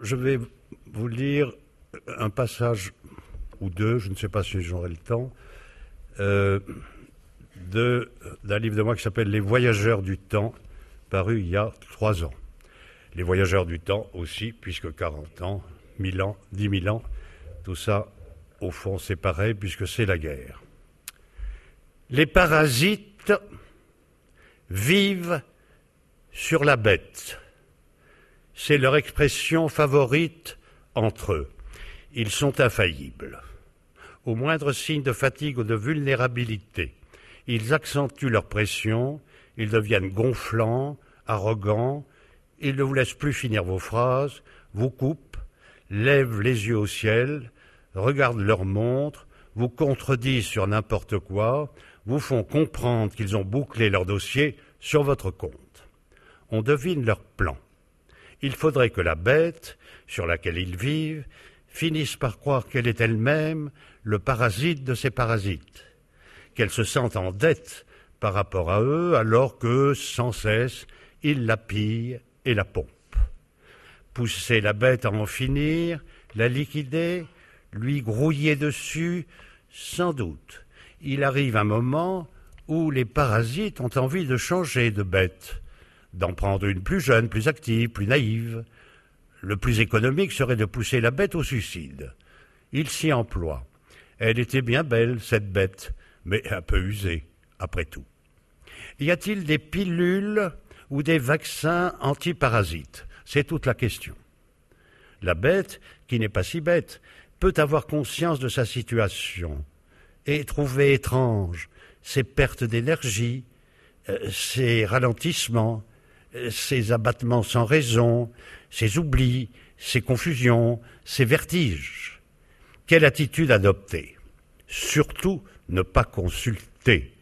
Je vais vous lire un passage ou deux, je ne sais pas si j'aurai le temps, euh, d'un livre de moi qui s'appelle Les Voyageurs du temps, paru il y a trois ans. Les Voyageurs du temps aussi, puisque 40 ans, 1000 ans, 10 000 ans, tout ça, au fond, c'est pareil, puisque c'est la guerre. Les parasites vivent sur la bête. C'est leur expression favorite entre eux. Ils sont infaillibles. Au moindre signe de fatigue ou de vulnérabilité, ils accentuent leur pression, ils deviennent gonflants, arrogants, ils ne vous laissent plus finir vos phrases, vous coupent, lèvent les yeux au ciel, regardent leur montre, vous contredisent sur n'importe quoi, vous font comprendre qu'ils ont bouclé leur dossier sur votre compte. On devine leur plan. Il faudrait que la bête, sur laquelle ils vivent, finisse par croire qu'elle est elle-même le parasite de ces parasites, qu'elle se sente en dette par rapport à eux, alors que, sans cesse, ils la pillent et la pompent. Pousser la bête à en finir, la liquider, lui grouiller dessus, sans doute. Il arrive un moment où les parasites ont envie de changer de bête, d'en prendre une plus jeune, plus active, plus naïve. Le plus économique serait de pousser la bête au suicide. Il s'y emploie. Elle était bien belle, cette bête, mais un peu usée, après tout. Y a-t-il des pilules ou des vaccins antiparasites? C'est toute la question. La bête, qui n'est pas si bête, peut avoir conscience de sa situation et trouver étrange ses pertes d'énergie, euh, ses ralentissements, ses abattements sans raison, ses oublis, ses confusions, ses vertiges. Quelle attitude adopter? Surtout ne pas consulter.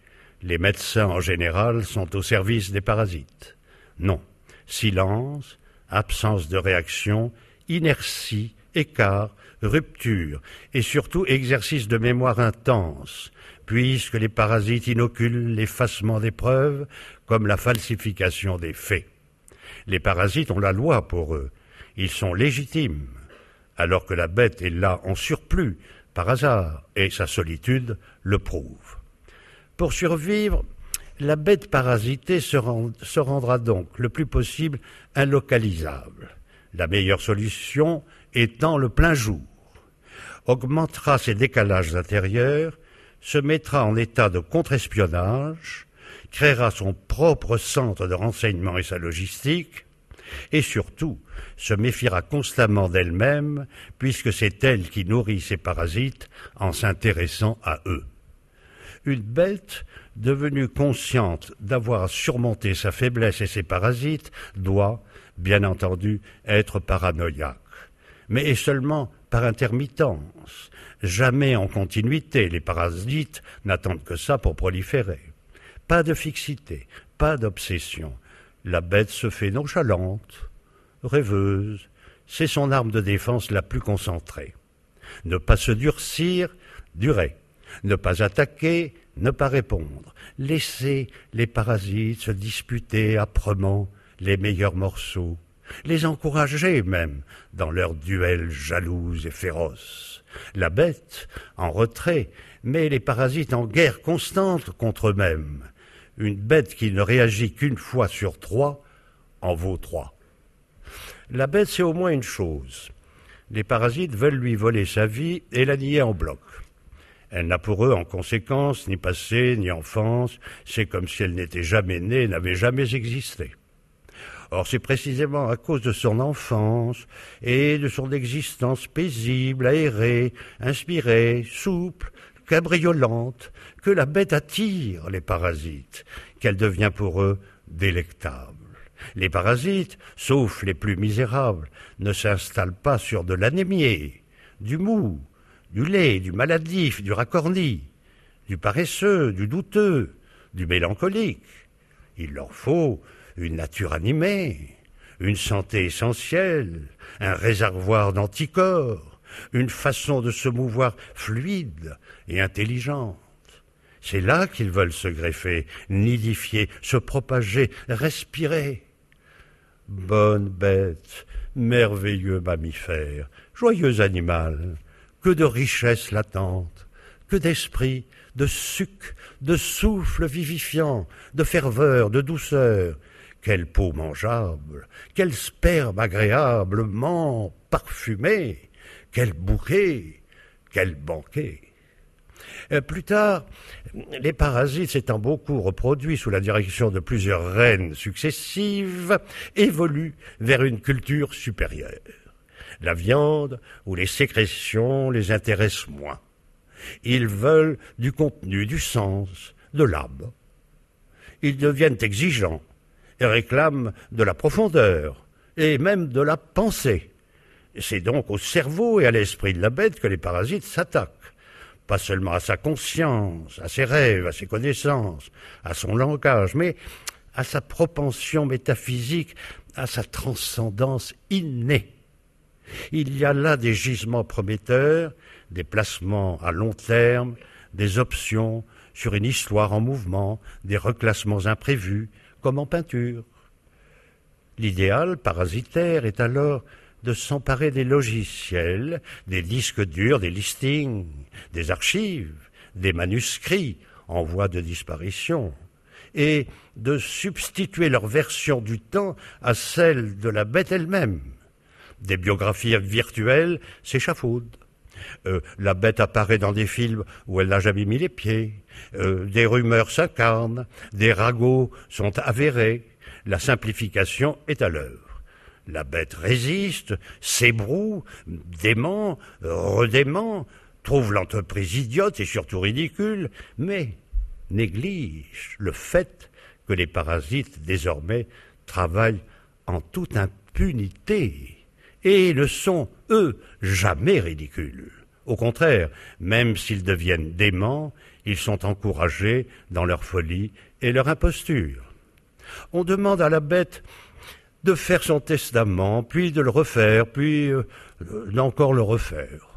Les médecins en général sont au service des parasites. Non. Silence, absence de réaction, inertie, écart, rupture et surtout exercice de mémoire intense, puisque les parasites inoculent l'effacement des preuves comme la falsification des faits. Les parasites ont la loi pour eux, ils sont légitimes, alors que la bête est là en surplus, par hasard, et sa solitude le prouve. Pour survivre, la bête parasitée se, rendra donc le plus possible inlocalisable. La meilleure solution étant le plein jour, augmentera ses décalages intérieurs, se mettra en état de contre-espionnage, créera son propre centre de renseignement et sa logistique, et surtout se méfiera constamment d'elle-même, puisque c'est elle qui nourrit ses parasites en s'intéressant à eux. Une bête devenue consciente d'avoir surmonté sa faiblesse et ses parasites doit, bien entendu, être paranoïaque mais seulement par intermittence, jamais en continuité. Les parasites n'attendent que ça pour proliférer. Pas de fixité, pas d'obsession. La bête se fait nonchalante, rêveuse. C'est son arme de défense la plus concentrée. Ne pas se durcir, durer. Ne pas attaquer, ne pas répondre. Laisser les parasites se disputer âprement les meilleurs morceaux les encourager même dans leurs duels jaloux et féroces. La bête, en retrait, met les parasites en guerre constante contre eux-mêmes. Une bête qui ne réagit qu'une fois sur trois en vaut trois. La bête, c'est au moins une chose. Les parasites veulent lui voler sa vie et la nier en bloc. Elle n'a pour eux, en conséquence, ni passé, ni enfance. C'est comme si elle n'était jamais née, n'avait jamais existé. Or, c'est précisément à cause de son enfance et de son existence paisible, aérée, inspirée, souple, cabriolante, que la bête attire les parasites, qu'elle devient pour eux délectable. Les parasites, sauf les plus misérables, ne s'installent pas sur de l'anémie, du mou, du lait, du maladif, du racorni, du paresseux, du douteux, du mélancolique. Il leur faut une nature animée, une santé essentielle, un réservoir d'anticorps, une façon de se mouvoir fluide et intelligente. C'est là qu'ils veulent se greffer, nidifier, se propager, respirer. Bonne bête, merveilleux mammifère, joyeux animal, que de richesses latentes, que d'esprit, de suc, de souffle vivifiant, de ferveur, de douceur, quelle peau mangeable, quel sperme agréablement parfumé, quel bouquet, quel banquet. Euh, plus tard, les parasites s'étant beaucoup reproduits sous la direction de plusieurs reines successives, évoluent vers une culture supérieure. La viande ou les sécrétions les intéressent moins. Ils veulent du contenu, du sens, de l'âme. Ils deviennent exigeants et réclament de la profondeur et même de la pensée. C'est donc au cerveau et à l'esprit de la bête que les parasites s'attaquent pas seulement à sa conscience, à ses rêves, à ses connaissances, à son langage, mais à sa propension métaphysique, à sa transcendance innée. Il y a là des gisements prometteurs, des placements à long terme, des options sur une histoire en mouvement, des reclassements imprévus, comme en peinture. L'idéal parasitaire est alors de s'emparer des logiciels, des disques durs, des listings, des archives, des manuscrits en voie de disparition, et de substituer leur version du temps à celle de la bête elle-même. Des biographies virtuelles s'échafaudent. Euh, la bête apparaît dans des films où elle n'a jamais mis les pieds. Euh, des rumeurs s'incarnent, des ragots sont avérés. La simplification est à l'œuvre. La bête résiste, s'ébroue, dément, redément, trouve l'entreprise idiote et surtout ridicule, mais néglige le fait que les parasites désormais travaillent en toute impunité et ne sont, eux, jamais ridicules. Au contraire, même s'ils deviennent déments, ils sont encouragés dans leur folie et leur imposture. On demande à la bête de faire son testament, puis de le refaire, puis euh, d'encore le refaire.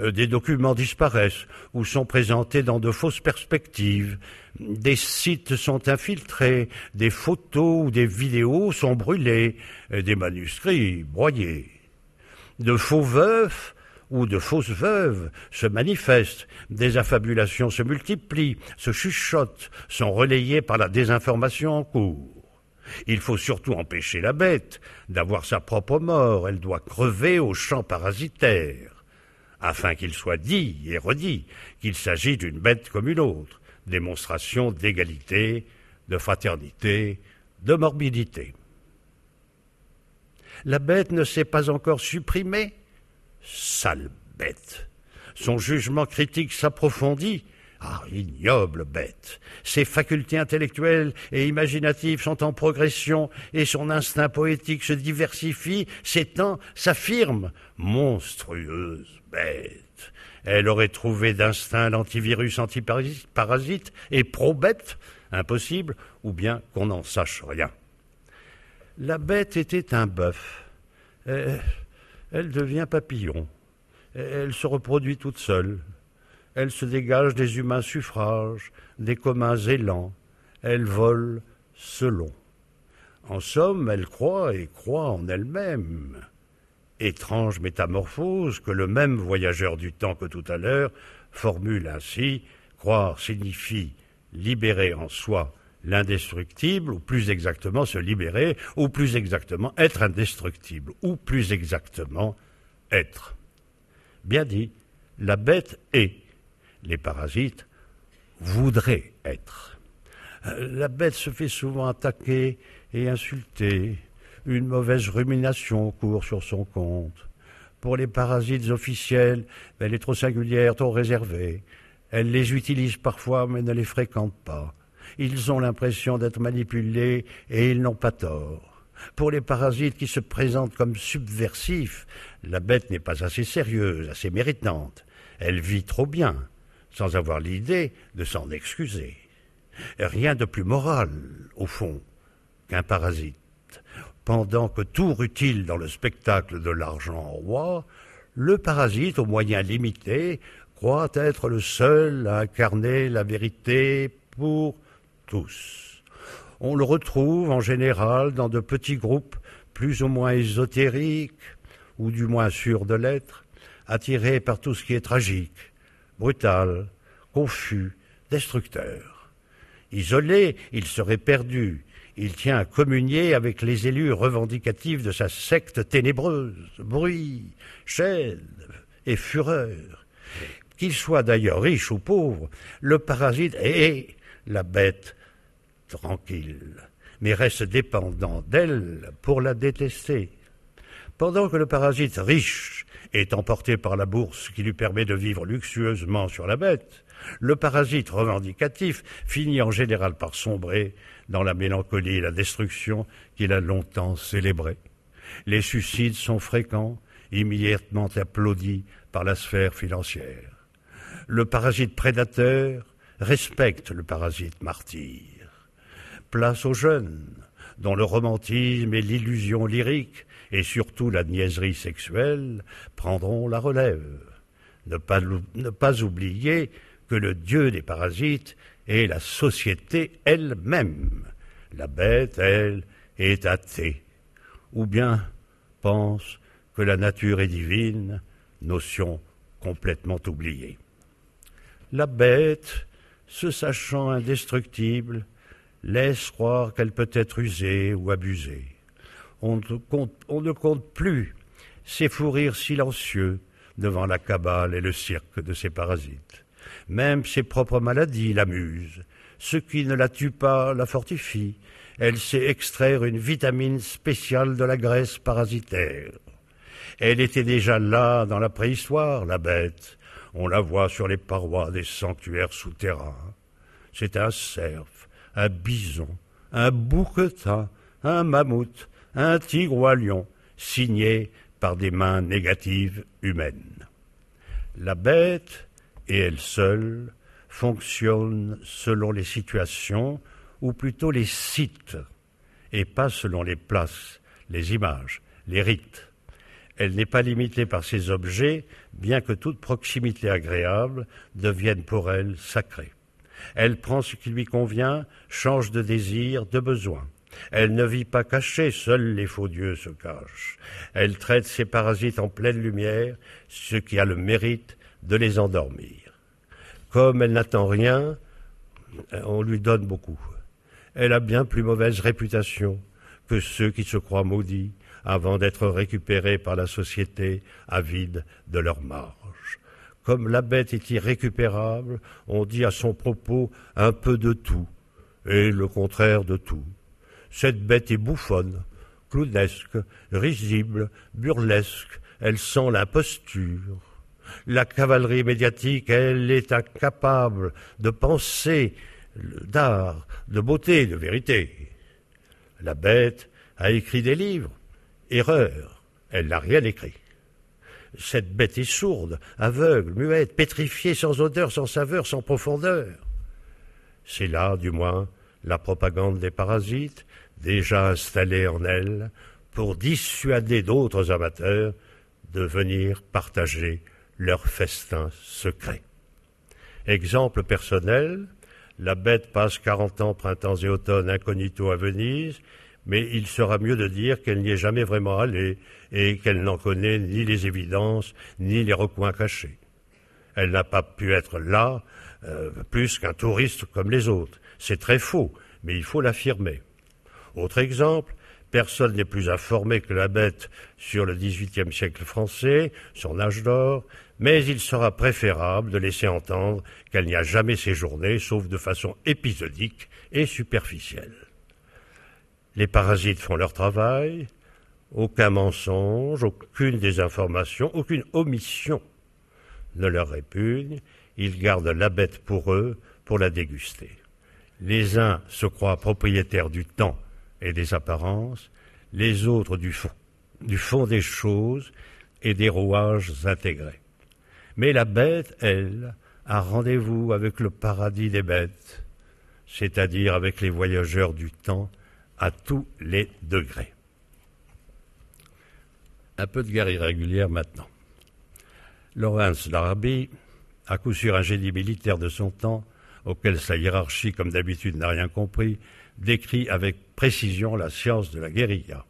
Euh, des documents disparaissent ou sont présentés dans de fausses perspectives. Des sites sont infiltrés, des photos ou des vidéos sont brûlées, des manuscrits broyés. De faux veufs ou de fausses veuves se manifestent, des affabulations se multiplient, se chuchotent, sont relayées par la désinformation en cours. Il faut surtout empêcher la bête d'avoir sa propre mort, elle doit crever au champ parasitaire, afin qu'il soit dit et redit qu'il s'agit d'une bête comme une autre, démonstration d'égalité, de fraternité, de morbidité. La bête ne s'est pas encore supprimée? Sale bête. Son jugement critique s'approfondit ah, ignoble bête. Ses facultés intellectuelles et imaginatives sont en progression et son instinct poétique se diversifie, s'étend, s'affirme. Monstrueuse bête. Elle aurait trouvé d'instinct l'antivirus antiparasite et pro-bête Impossible, ou bien qu'on n'en sache rien. La bête était un bœuf. Elle, elle devient papillon. Elle se reproduit toute seule elle se dégage des humains suffrages, des communs élans, elle vole selon. En somme, elle croit et croit en elle-même. Étrange métamorphose que le même voyageur du temps que tout à l'heure formule ainsi croire signifie libérer en soi l'indestructible, ou plus exactement se libérer, ou plus exactement être indestructible, ou plus exactement être. Bien dit, la bête est, les parasites voudraient être. Euh, la bête se fait souvent attaquer et insulter. Une mauvaise rumination court sur son compte. Pour les parasites officiels, elle est trop singulière, trop réservée. Elle les utilise parfois, mais ne les fréquente pas. Ils ont l'impression d'être manipulés et ils n'ont pas tort. Pour les parasites qui se présentent comme subversifs, la bête n'est pas assez sérieuse, assez méritante. Elle vit trop bien sans avoir l'idée de s'en excuser. Rien de plus moral, au fond, qu'un parasite. Pendant que tout rutile dans le spectacle de l'argent roi, le parasite, aux moyens limités, croit être le seul à incarner la vérité pour tous. On le retrouve en général dans de petits groupes plus ou moins ésotérique, ou du moins sûr de l'être, attiré par tout ce qui est tragique, brutal, confus, destructeur. Isolé, il serait perdu, il tient à communier avec les élus revendicatifs de sa secte ténébreuse, bruit, chaîne et fureur. Qu'il soit d'ailleurs riche ou pauvre, le parasite est la bête tranquille, mais reste dépendant d'elle pour la détester. Pendant que le parasite riche est emporté par la bourse qui lui permet de vivre luxueusement sur la bête, le parasite revendicatif finit en général par sombrer dans la mélancolie et la destruction qu'il a longtemps célébrée. Les suicides sont fréquents, immédiatement applaudis par la sphère financière. Le parasite prédateur respecte le parasite martyr. Place aux jeunes, dont le romantisme et l'illusion lyrique, et surtout la niaiserie sexuelle, prendront la relève. Ne pas, oublier que le dieu des parasites est la société elle-même. La bête, elle, est athée, ou bien pense que la nature est divine, notion complètement oubliée. La bête, se sachant indestructible, laisse croire qu'elle peut être usée ou abusée. On ne compte, plus ses fous rires silencieux devant la cabale et le cirque de ses parasites. Même ses propres maladies l'amusent. Ce qui ne la tue pas la fortifie. Elle sait extraire une vitamine spéciale de la graisse parasitaire. Elle était déjà là dans la préhistoire, la bête. On la voit sur les parois des sanctuaires souterrains. C'est un cerf, un bison, un bouquetin, un mammouth, un tigre ou un lion, signé par des mains négatives humaines. La bête et elle seule fonctionne selon les situations, ou plutôt les sites, et pas selon les places, les images, les rites. Elle n'est pas limitée par ces objets, bien que toute proximité agréable devienne pour elle sacrée. Elle prend ce qui lui convient, change de désir, de besoin. Elle ne vit pas cachée, seuls les faux dieux se cachent. Elle traite ses parasites en pleine lumière, ce qui a le mérite de les endormir. Comme elle n'attend rien, on lui donne beaucoup. Elle a bien plus mauvaise réputation que ceux qui se croient maudits avant d'être récupérés par la société avide de leur marge. Comme la bête est irrécupérable, on dit à son propos un peu de tout et le contraire de tout. Cette bête est bouffonne, clownesque, risible, burlesque, elle sent l'imposture. La cavalerie médiatique, elle est incapable de penser d'art, de beauté, de vérité. La bête a écrit des livres. Erreur, elle n'a rien écrit. Cette bête est sourde, aveugle, muette, pétrifiée, sans odeur, sans saveur, sans profondeur. C'est là, du moins, la propagande des parasites, déjà installée en elle, pour dissuader d'autres amateurs de venir partager leur festin secret. Exemple personnel, la bête passe quarante ans, printemps et automne, incognito à Venise, mais il sera mieux de dire qu'elle n'y est jamais vraiment allée et qu'elle n'en connaît ni les évidences ni les recoins cachés. Elle n'a pas pu être là euh, plus qu'un touriste comme les autres. C'est très faux, mais il faut l'affirmer. Autre exemple, Personne n'est plus informé que la bête sur le XVIIIe siècle français, son âge d'or, mais il sera préférable de laisser entendre qu'elle n'y a jamais séjourné, sauf de façon épisodique et superficielle. Les parasites font leur travail, aucun mensonge, aucune désinformation, aucune omission ne leur répugne, ils gardent la bête pour eux, pour la déguster. Les uns se croient propriétaires du temps et des apparences, les autres du fond, du fond des choses et des rouages intégrés. Mais la bête, elle, a rendez-vous avec le paradis des bêtes, c'est-à-dire avec les voyageurs du temps à tous les degrés. Un peu de guerre irrégulière maintenant. Laurence Larabi, à coup sûr un génie militaire de son temps, auquel sa hiérarchie, comme d'habitude, n'a rien compris, décrit avec précision la science de la guérilla.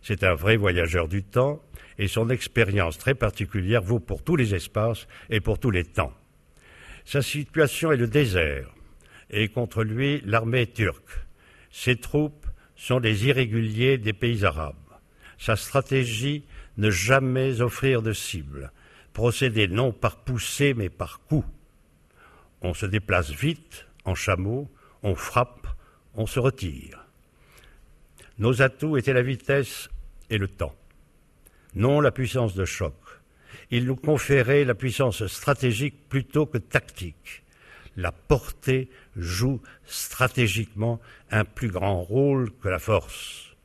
C'est un vrai voyageur du temps et son expérience très particulière vaut pour tous les espaces et pour tous les temps. Sa situation est le désert et contre lui l'armée turque. Ses troupes sont les irréguliers des pays arabes. Sa stratégie, ne jamais offrir de cible, procéder non par poussée mais par coup. On se déplace vite, en chameau, on frappe, on se retire. Nos atouts étaient la vitesse et le temps, non la puissance de choc. Il nous conférait la puissance stratégique plutôt que tactique. La portée joue stratégiquement un plus grand rôle que la force.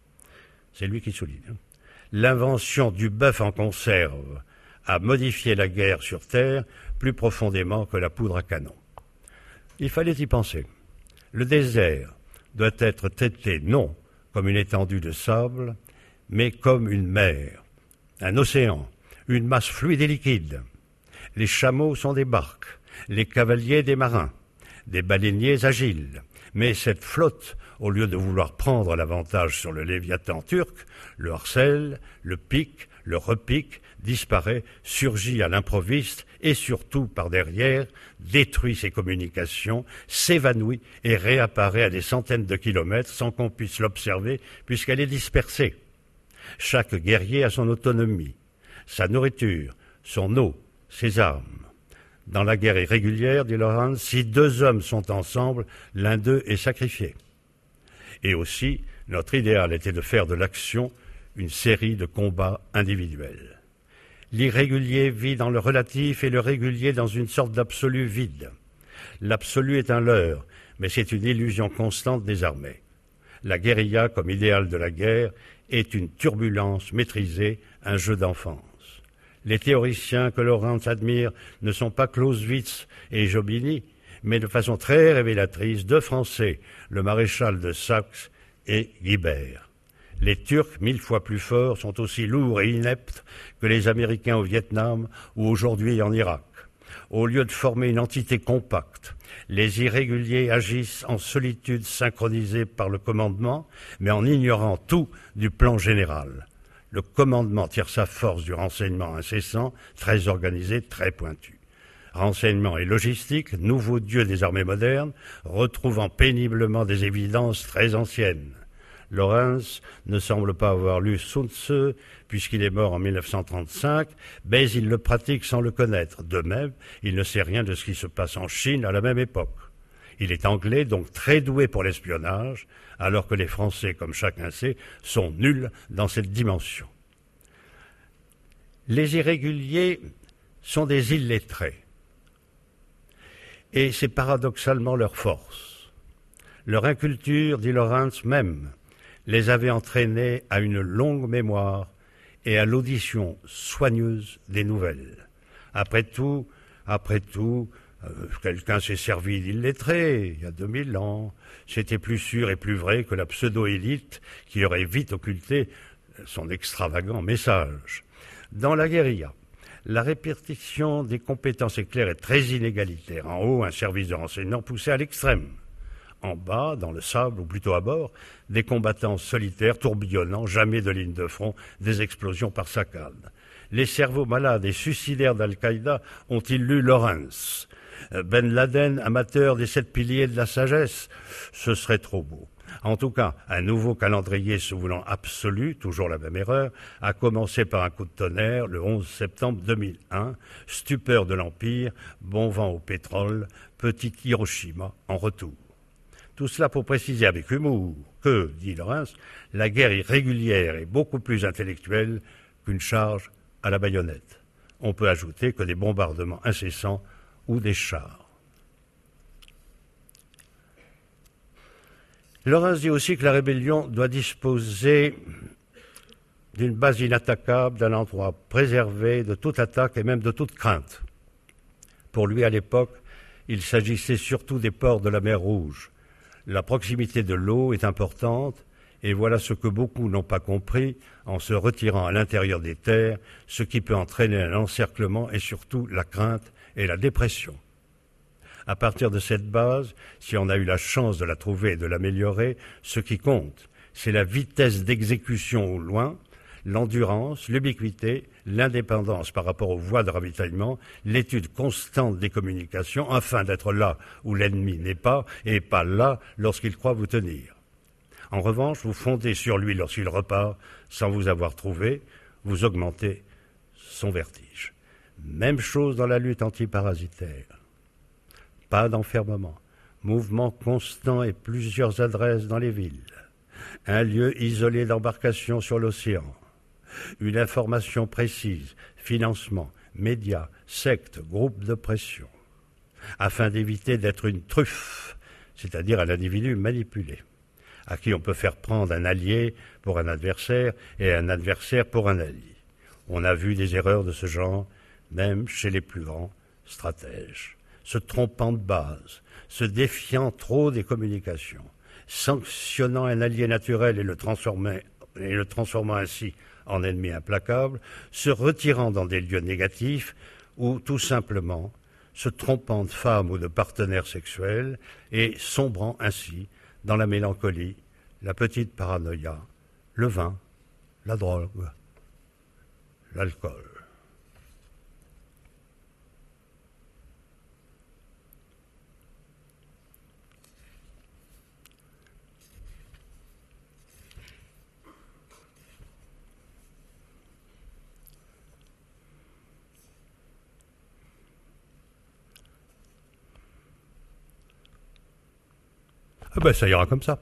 C'est lui qui souligne. Hein. L'invention du bœuf en conserve a modifié la guerre sur Terre plus profondément que la poudre à canon. Il fallait y penser. Le désert doit être traité non comme une étendue de sable, mais comme une mer, un océan, une masse fluide et liquide. Les chameaux sont des barques, les cavaliers des marins, des baleiniers agiles. Mais cette flotte, au lieu de vouloir prendre l'avantage sur le Léviathan turc, le harcèle, le pique, le repique, disparaît, surgit à l'improviste et surtout par derrière, détruit ses communications, s'évanouit et réapparaît à des centaines de kilomètres sans qu'on puisse l'observer puisqu'elle est dispersée. Chaque guerrier a son autonomie, sa nourriture, son eau, ses armes. Dans la guerre irrégulière, dit Laurent, si deux hommes sont ensemble, l'un d'eux est sacrifié. Et aussi, notre idéal était de faire de l'action une série de combats individuels. L'irrégulier vit dans le relatif et le régulier dans une sorte d'absolu vide. L'absolu est un leurre, mais c'est une illusion constante des armées. La guérilla, comme idéal de la guerre, est une turbulence maîtrisée, un jeu d'enfance. Les théoriciens que Laurent admire ne sont pas Clausewitz et Jobini, mais de façon très révélatrice deux Français, le maréchal de Saxe et Guibert. Les Turcs, mille fois plus forts, sont aussi lourds et ineptes que les Américains au Vietnam ou aujourd'hui en Irak. Au lieu de former une entité compacte, les irréguliers agissent en solitude synchronisée par le commandement, mais en ignorant tout du plan général. Le commandement tire sa force du renseignement incessant, très organisé, très pointu. Renseignement et logistique, nouveau dieu des armées modernes, retrouvant péniblement des évidences très anciennes. Lorenz ne semble pas avoir lu Sun Tzu, puisqu'il est mort en 1935, mais il le pratique sans le connaître. De même, il ne sait rien de ce qui se passe en Chine à la même époque. Il est anglais, donc très doué pour l'espionnage, alors que les Français, comme chacun sait, sont nuls dans cette dimension. Les irréguliers sont des illettrés. Et c'est paradoxalement leur force. Leur inculture, dit Lawrence même, les avait entraînés à une longue mémoire et à l'audition soigneuse des nouvelles. Après tout, après tout, quelqu'un s'est servi d'illettré il y a 2000 ans. C'était plus sûr et plus vrai que la pseudo-élite qui aurait vite occulté son extravagant message. Dans la guérilla, la répartition des compétences est très inégalitaire. En haut, un service de renseignement poussé à l'extrême. En bas, dans le sable, ou plutôt à bord, des combattants solitaires tourbillonnant, jamais de ligne de front, des explosions par saccades. Les cerveaux malades et suicidaires d'Al-Qaïda ont-ils lu Lawrence? Ben Laden, amateur des sept piliers de la sagesse, ce serait trop beau. En tout cas, un nouveau calendrier se voulant absolu, toujours la même erreur, a commencé par un coup de tonnerre le 11 septembre 2001, stupeur de l'Empire, bon vent au pétrole, petit Hiroshima en retour. Tout cela pour préciser avec humour que, dit Laurence, la guerre irrégulière est beaucoup plus intellectuelle qu'une charge à la baïonnette. On peut ajouter que des bombardements incessants ou des chars. Laurence dit aussi que la rébellion doit disposer d'une base inattaquable, d'un endroit préservé de toute attaque et même de toute crainte. Pour lui, à l'époque, il s'agissait surtout des ports de la mer Rouge. La proximité de l'eau est importante, et voilà ce que beaucoup n'ont pas compris en se retirant à l'intérieur des terres, ce qui peut entraîner un encerclement et surtout la crainte et la dépression. À partir de cette base, si on a eu la chance de la trouver et de l'améliorer, ce qui compte, c'est la vitesse d'exécution au loin, l'endurance, l'ubiquité, l'indépendance par rapport aux voies de ravitaillement, l'étude constante des communications afin d'être là où l'ennemi n'est pas et pas là lorsqu'il croit vous tenir. En revanche, vous fondez sur lui lorsqu'il repart sans vous avoir trouvé, vous augmentez son vertige. Même chose dans la lutte antiparasitaire. Pas d'enfermement, mouvement constant et plusieurs adresses dans les villes, un lieu isolé d'embarcation sur l'océan, une information précise, financement, médias, sectes, groupes de pression, afin d'éviter d'être une truffe, c'est-à-dire un individu manipulé, à qui on peut faire prendre un allié pour un adversaire et un adversaire pour un allié. On a vu des erreurs de ce genre, même chez les plus grands stratèges, se trompant de base, se défiant trop des communications, sanctionnant un allié naturel et le, transformant ainsi en ennemi implacable, se retirant dans des lieux négatifs ou tout simplement se trompant de femme ou de partenaire sexuel et sombrant ainsi dans la mélancolie, la petite paranoïa, le vin, la drogue, l'alcool. Ben ça ira comme ça.